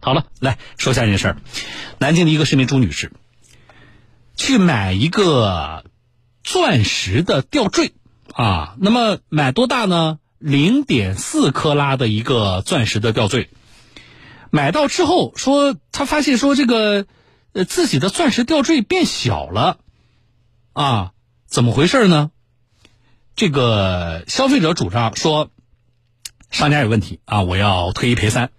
好了，来说下件事儿。南京的一个市民朱女士去买一个钻石的吊坠啊，那么买多大呢？零点四克拉的一个钻石的吊坠。买到之后说，她发现说这个呃自己的钻石吊坠变小了啊，怎么回事呢？这个消费者主张说商家有问题啊，我要退一赔三。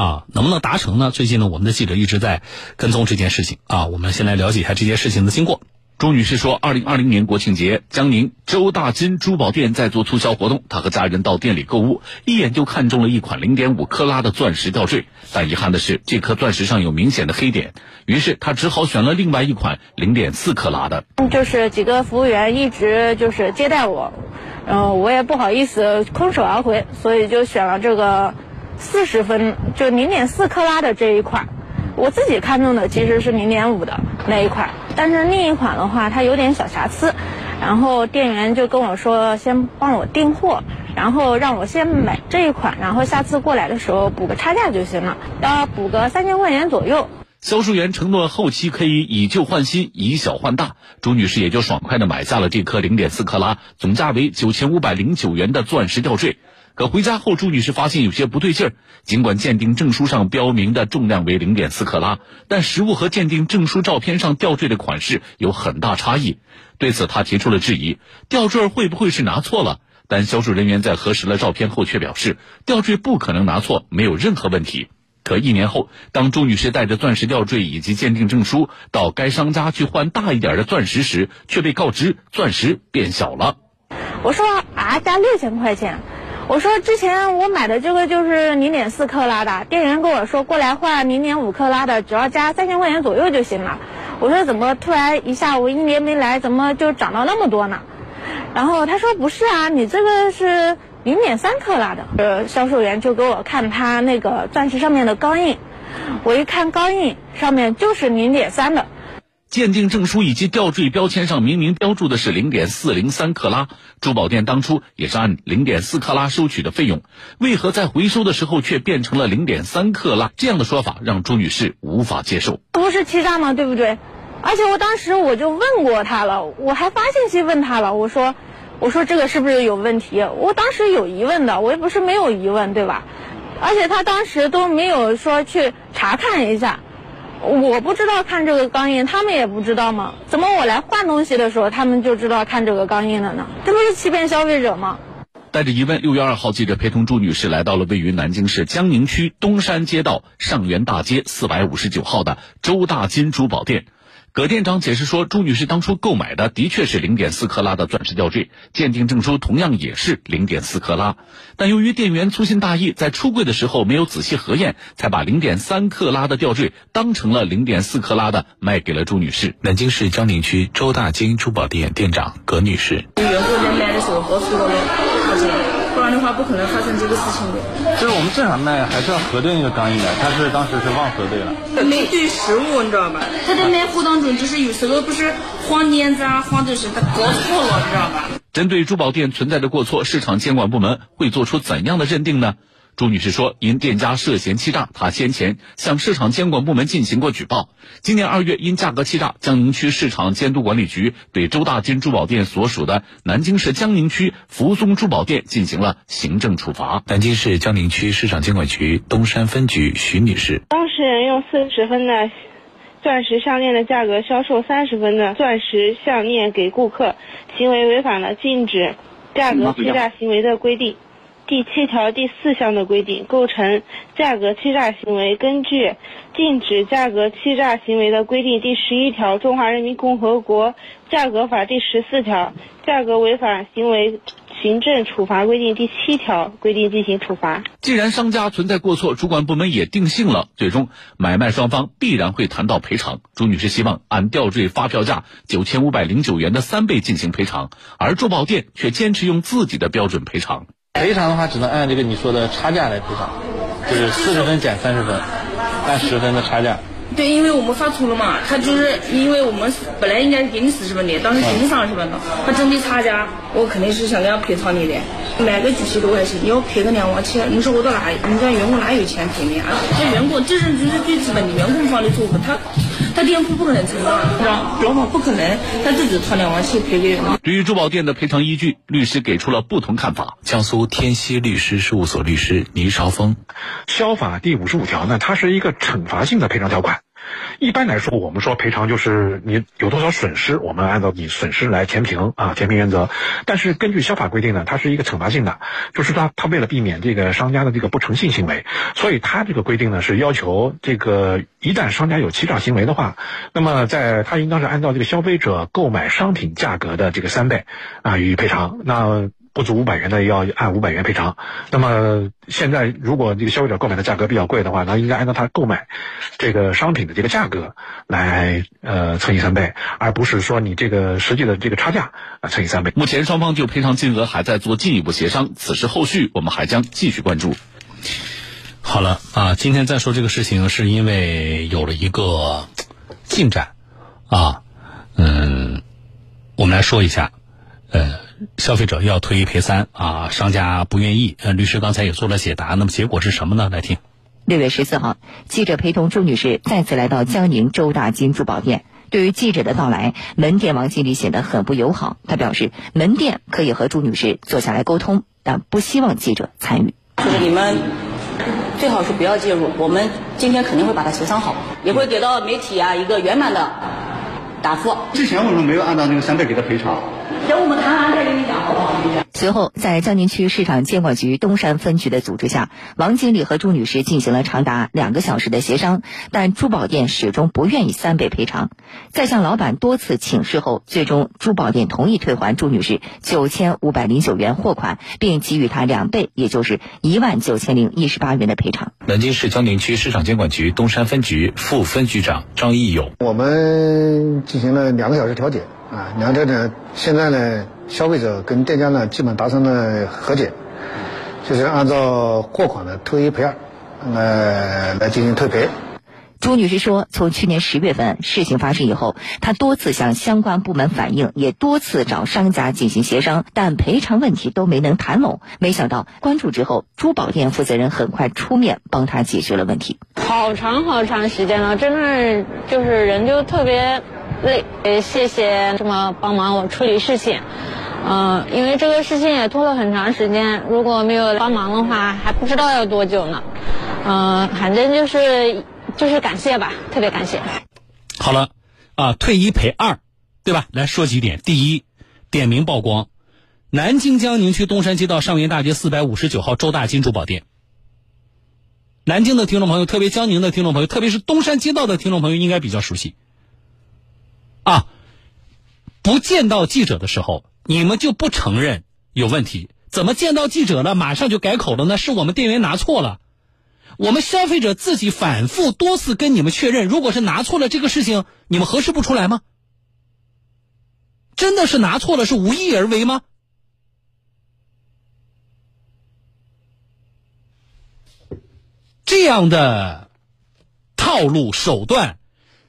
啊，能不能达成呢？最近呢，我们的记者一直在跟踪这件事情啊。我们先来了解一下这件事情的经过。朱女士说，二零二零年国庆节，江宁周大金珠宝店在做促销活动，她和家人到店里购物，一眼就看中了一款零点五克拉的钻石吊坠。但遗憾的是，这颗钻石上有明显的黑点，于是她只好选了另外一款零点四克拉的。就是几个服务员一直就是接待我，然后，我也不好意思空手而回，所以就选了这个。四十分就零点四克拉的这一款，我自己看中的其实是零点五的那一款，但是另一款的话它有点小瑕疵，然后店员就跟我说先帮我订货，然后让我先买这一款，然后下次过来的时候补个差价就行了，要补个三千块钱左右。销售员承诺后期可以以旧换新，以小换大，朱女士也就爽快的买下了这颗零点四克拉，总价为九千五百零九元的钻石吊坠。可回家后，朱女士发现有些不对劲儿。尽管鉴定证书上标明的重量为零点四克拉，但实物和鉴定证书照片上吊坠的款式有很大差异。对此，她提出了质疑：吊坠会不会是拿错了？但销售人员在核实了照片后，却表示吊坠不可能拿错，没有任何问题。可一年后，当朱女士带着钻石吊坠以及鉴定证书到该商家去换大一点的钻石时，却被告知钻石变小了。我说啊，加六千块钱。我说之前我买的这个就是零点四克拉的，店员跟我说过来换零点五克拉的，只要加三千块钱左右就行了。我说怎么突然一下午一年没来，怎么就涨到那么多呢？然后他说不是啊，你这个是零点三克拉的。呃，销售员就给我看他那个钻石上面的钢印，我一看钢印上面就是零点三的。鉴定证书以及吊坠标签上明明标注的是零点四零三克拉，珠宝店当初也是按零点四克拉收取的费用，为何在回收的时候却变成了零点三克拉？这样的说法让朱女士无法接受。不是欺诈吗？对不对？而且我当时我就问过他了，我还发信息问他了，我说，我说这个是不是有问题？我当时有疑问的，我也不是没有疑问，对吧？而且他当时都没有说去查看一下。我不知道看这个钢印，他们也不知道吗？怎么我来换东西的时候，他们就知道看这个钢印了呢？这不是欺骗消费者吗？带着疑问，六月二号，记者陪同朱女士来到了位于南京市江宁区东山街道上元大街四百五十九号的周大金珠宝店。葛店长解释说，朱女士当初购买的的确是零点四克拉的钻石吊坠，鉴定证书同样也是零点四克拉，但由于店员粗心大意，在出柜的时候没有仔细核验，才把零点三克拉的吊坠当成了零点四克拉的卖给了朱女士。南京市江宁区周大金珠宝店店长葛女士。的话不可能发生这个事情的。就是我们正常卖还是要核对那个钢印的，他是当时是忘核对了。没对实物，你知道吧？他在卖货当中，就是有时候不是晃链子啊，晃就是他搞错了，你知道吧？针对珠宝店存在的过错，市场监管部门会做出怎样的认定呢？朱女士说：“因店家涉嫌欺诈，她先前向市场监管部门进行过举报。今年二月，因价格欺诈，江宁区市场监督管理局对周大金珠宝店所属的南京市江宁区福松珠宝店进行了行政处罚。”南京市江宁区市场监管局东山分局徐女士：“当事人用四十分的钻石项链的价格销售三十分的钻石项链给顾客，行为违反了禁止价格欺诈行为的规定。”第七条第四项的规定构成价格欺诈行为，根据《禁止价格欺诈行为的规定》第十一条，《中华人民共和国价格法》第十四条，《价格违法行为行政处罚规定》第七条规定进行处罚。既然商家存在过错，主管部门也定性了，最终买卖双方必然会谈到赔偿。朱女士希望按吊坠发票价九千五百零九元的三倍进行赔偿，而珠宝店却坚持用自己的标准赔偿。赔偿的话，只能按这个你说的差价来赔偿，就是四十分减三十分，按十分的差价。对，因为我们发错了嘛，他就是因为我们本来应该给你四十分的，当时给你三十分了，他整体差价，我肯定是想给他赔偿你的。买个具体多块钱你要赔个两万七，你说我到哪，人家员工哪有钱赔你啊？这员工这是就是最基本的员工方的错误，他他店铺不可能承担，让老板不可能他自己掏两万七赔给人。对于珠宝店的赔偿依据，律师给出了不同看法。江苏天锡律师事务所律师倪朝峰，消法第五十五条呢，它是一个惩罚性的赔偿条款。一般来说，我们说赔偿就是你有多少损失，我们按照你损失来填平啊，填平原则。但是根据消法规定呢，它是一个惩罚性的，就是它它为了避免这个商家的这个不诚信行为，所以它这个规定呢是要求这个一旦商家有欺诈行为的话，那么在它应当是按照这个消费者购买商品价格的这个三倍啊予以赔偿。那不足五百元的要按五百元赔偿。那么现在如果这个消费者购买的价格比较贵的话，那应该按照他购买这个商品的这个价格来呃乘以三倍，而不是说你这个实际的这个差价啊乘以三倍。目前双方就赔偿金额还在做进一步协商，此事后续我们还将继续关注。好了啊，今天再说这个事情，是因为有了一个进展啊，嗯，我们来说一下，呃。消费者要退一赔三啊，商家不愿意。呃，律师刚才也做了解答，那么结果是什么呢？来听。六月十四号，记者陪同朱女士再次来到江宁周大金珠宝店。对于记者的到来，门店王经理显得很不友好。他表示，门店可以和朱女士坐下来沟通，但不希望记者参与。就是你们最好是不要介入，我们今天肯定会把它协商好，也会给到媒体啊一个圆满的答复。之前为什么没有按照那个三倍给他赔偿？等我们谈完再跟你讲，好不好？随后，在江宁区市场监管局东山分局的组织下，王经理和朱女士进行了长达两个小时的协商，但珠宝店始终不愿意三倍赔偿。在向老板多次请示后，最终珠宝店同意退还朱女士九千五百零九元货款，并给予她两倍，也就是一万九千零一十八元的赔偿。南京市江宁区市场监管局东山分局副分局长张义勇：我们进行了两个小时调解。啊，两者呢，现在呢，消费者跟店家呢，基本达成了和解，就是按照货款的退一赔二，呃来进行退赔。朱女士说，从去年十月份事情发生以后，她多次向相关部门反映，也多次找商家进行协商，但赔偿问题都没能谈拢。没想到关注之后，珠宝店负责人很快出面帮她解决了问题。好长好长时间了，真的就是人就特别。累，呃，谢谢这么帮忙我处理事情，嗯，因为这个事情也拖了很长时间，如果没有帮忙的话，还不知道要多久呢，嗯，反正就是就是感谢吧，特别感谢。好了，啊，退一赔二，对吧？来说几点，第一，点名曝光，南京江宁区东山街道上元大街四百五十九号周大金珠宝店。南京的听众朋友，特别江宁的听众朋友，特别是东山街道的听众朋友，应该比较熟悉。啊！不见到记者的时候，你们就不承认有问题？怎么见到记者了，马上就改口了呢？是我们店员拿错了，我们消费者自己反复多次跟你们确认，如果是拿错了这个事情，你们核实不出来吗？真的是拿错了，是无意而为吗？这样的套路手段。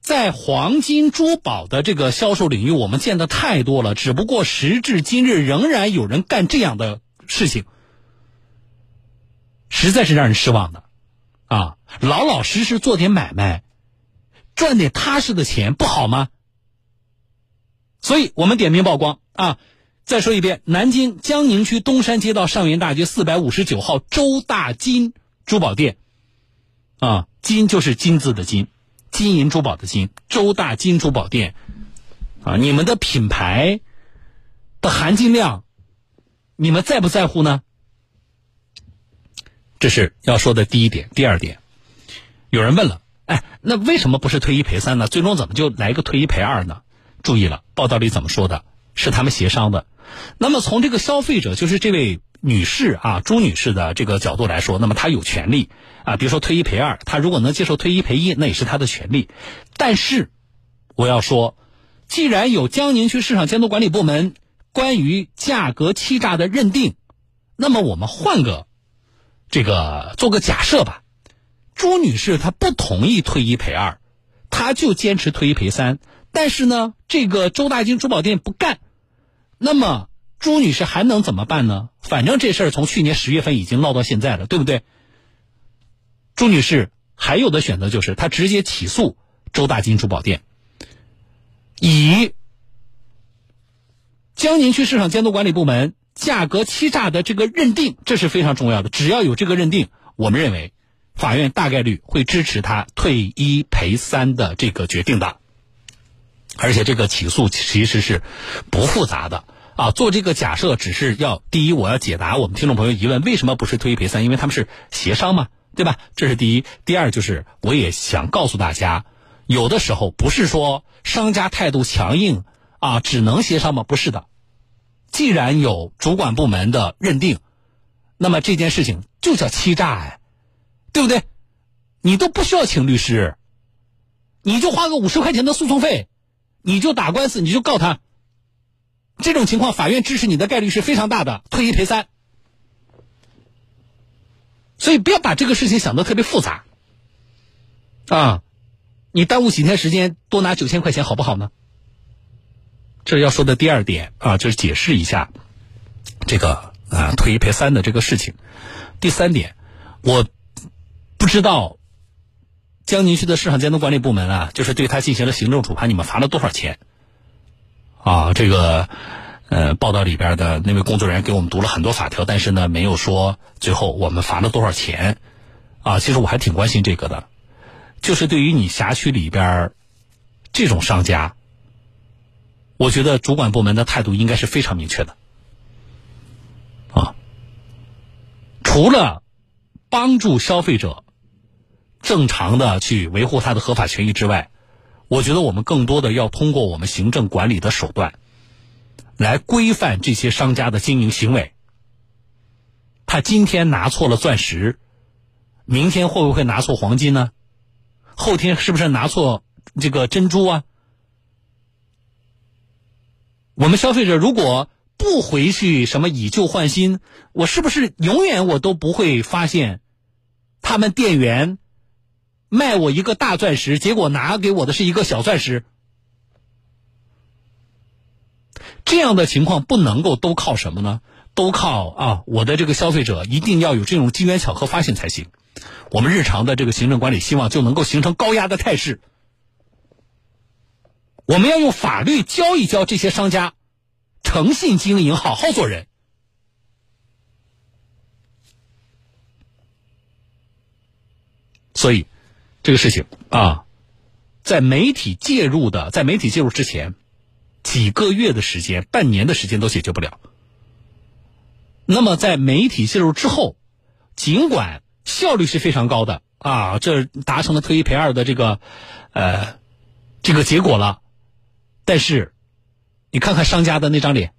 在黄金珠宝的这个销售领域，我们见的太多了。只不过时至今日，仍然有人干这样的事情，实在是让人失望的。啊，老老实实做点买卖，赚点踏实的钱，不好吗？所以我们点名曝光啊！再说一遍，南京江宁区东山街道上元大街四百五十九号周大金珠宝店，啊，金就是金字的金。金银珠宝的金，周大金珠宝店，啊，你们的品牌的含金量，你们在不在乎呢？这是要说的第一点。第二点，有人问了，哎，那为什么不是退一赔三呢？最终怎么就来个退一赔二呢？注意了，报道里怎么说的？是他们协商的。那么从这个消费者，就是这位。女士啊，朱女士的这个角度来说，那么她有权利啊，比如说退一赔二，她如果能接受退一赔一，那也是她的权利。但是，我要说，既然有江宁区市场监督管理部门关于价格欺诈的认定，那么我们换个这个做个假设吧，朱女士她不同意退一赔二，她就坚持退一赔三，但是呢，这个周大金珠宝店不干，那么朱女士还能怎么办呢？反正这事儿从去年十月份已经闹到现在了，对不对？朱女士还有的选择就是她直接起诉周大金珠宝店，以江宁区市场监督管理部门价格欺诈的这个认定，这是非常重要的。只要有这个认定，我们认为。法院大概率会支持他退一赔三的这个决定的，而且这个起诉其实是不复杂的啊。做这个假设只是要第一，我要解答我们听众朋友疑问：为什么不是退一赔三？因为他们是协商嘛，对吧？这是第一。第二就是，我也想告诉大家，有的时候不是说商家态度强硬啊，只能协商吗？不是的。既然有主管部门的认定，那么这件事情就叫欺诈哎。对不对？你都不需要请律师，你就花个五十块钱的诉讼费，你就打官司，你就告他。这种情况，法院支持你的概率是非常大的，退一赔三。所以不要把这个事情想的特别复杂啊！你耽误几天时间，多拿九千块钱好不好呢？这是要说的第二点啊，就是解释一下这个啊退一赔三的这个事情。第三点，我。不知道江宁区的市场监督管理部门啊，就是对他进行了行政处罚，你们罚了多少钱？啊，这个呃，报道里边的那位工作人员给我们读了很多法条，但是呢，没有说最后我们罚了多少钱。啊，其实我还挺关心这个的，就是对于你辖区里边这种商家，我觉得主管部门的态度应该是非常明确的。啊，除了帮助消费者。正常的去维护他的合法权益之外，我觉得我们更多的要通过我们行政管理的手段，来规范这些商家的经营行为。他今天拿错了钻石，明天会不会拿错黄金呢？后天是不是拿错这个珍珠啊？我们消费者如果不回去什么以旧换新，我是不是永远我都不会发现他们店员？卖我一个大钻石，结果拿给我的是一个小钻石，这样的情况不能够都靠什么呢？都靠啊，我的这个消费者一定要有这种机缘巧合发现才行。我们日常的这个行政管理，希望就能够形成高压的态势。我们要用法律教一教这些商家，诚信经营，好好做人。所以。这个事情啊，在媒体介入的，在媒体介入之前，几个月的时间、半年的时间都解决不了。那么在媒体介入之后，尽管效率是非常高的啊，这达成了退一赔二的这个呃这个结果了，但是你看看商家的那张脸，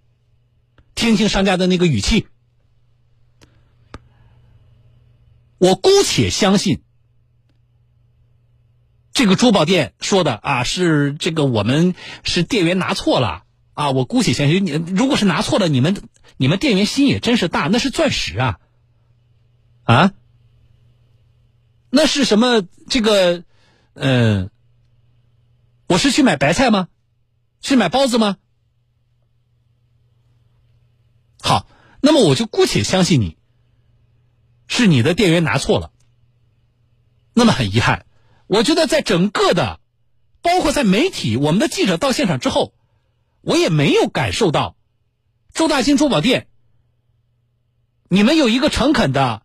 听听商家的那个语气，我姑且相信。这个珠宝店说的啊，是这个我们是店员拿错了啊，我姑且相信你。如果是拿错了，你们你们店员心也真是大，那是钻石啊，啊，那是什么？这个，嗯，我是去买白菜吗？去买包子吗？好，那么我就姑且相信你，是你的店员拿错了。那么很遗憾。我觉得在整个的，包括在媒体，我们的记者到现场之后，我也没有感受到周大兴珠宝店，你们有一个诚恳的，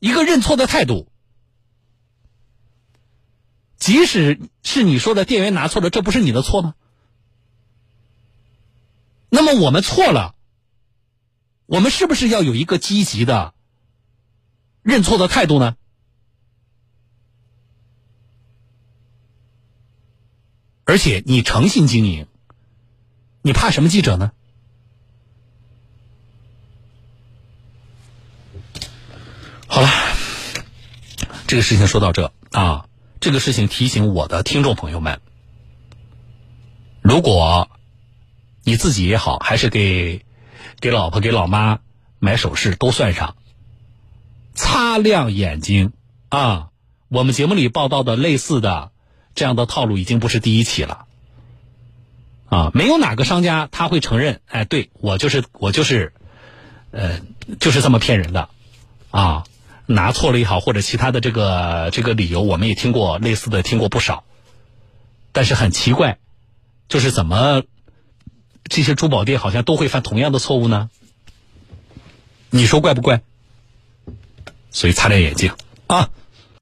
一个认错的态度。即使是你说的店员拿错了，这不是你的错吗？那么我们错了，我们是不是要有一个积极的认错的态度呢？而且你诚信经营，你怕什么记者呢？好了，这个事情说到这啊，这个事情提醒我的听众朋友们，如果你自己也好，还是给给老婆、给老妈买首饰，都算上，擦亮眼睛啊！我们节目里报道的类似的。这样的套路已经不是第一起了。啊，没有哪个商家他会承认，哎，对我就是我就是，呃，就是这么骗人的，啊，拿错了也好，或者其他的这个这个理由，我们也听过类似的，听过不少。但是很奇怪，就是怎么这些珠宝店好像都会犯同样的错误呢？你说怪不怪？所以擦亮眼睛啊！